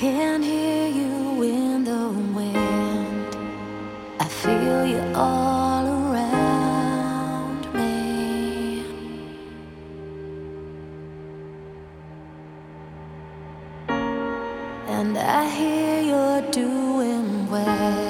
can hear you in the wind. I feel you all around me. And I hear you're doing well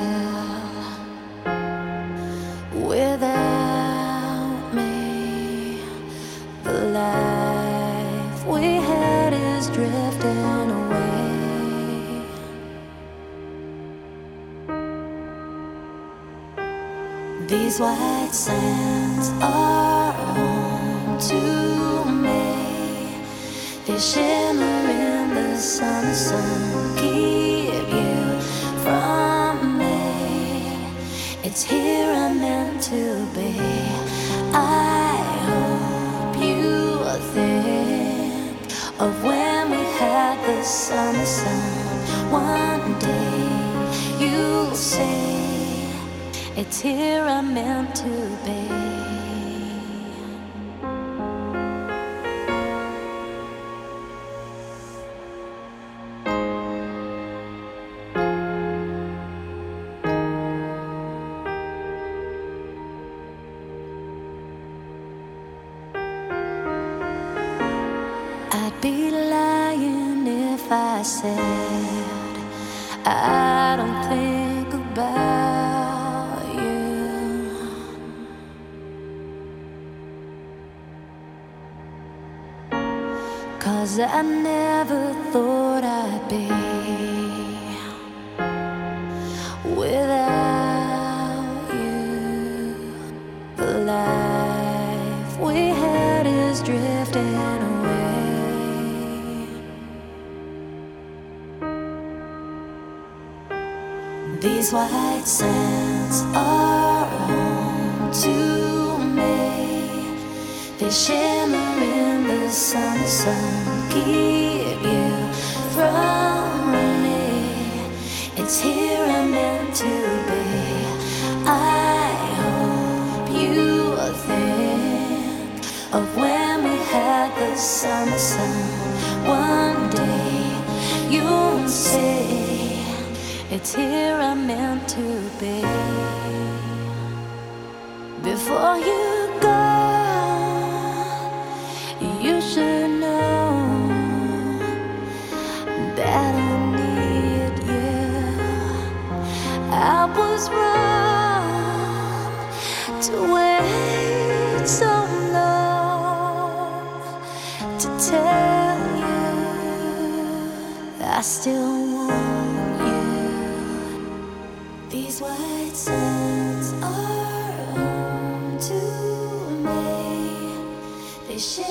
These white sands are home to me. They shimmer in the sun, the sun keep you from me. It's here I'm meant to be. I hope you think of when we had the sun, the sun. One day you'll see it's here I'm meant to be. I'd be lying if I said I don't Cause I never thought I'd be without you. The life we had is drifting away. These white sands are home to me. They shimmer the sun, the sun keep you from me. It's here I'm meant to be. I hope you will think of when we had the the sun. One day you'll see. It's here I'm meant to be. Before you I was wrong to wait so long to tell you I still want you. These white sands are home to me. They shimmer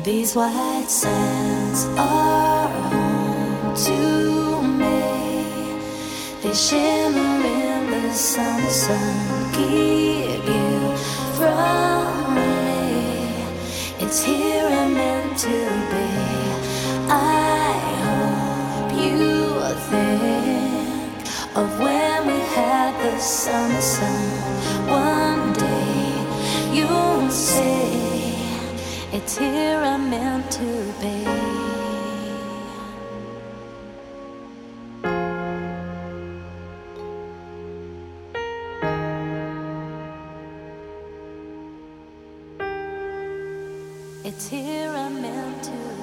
These white sands are home to me. They shimmer in the sun, sun keep you from me. It's here I'm meant to be. I hope you think of when we had the sun, sun. One day you'll see. It's here meant to be. It's here I'm meant to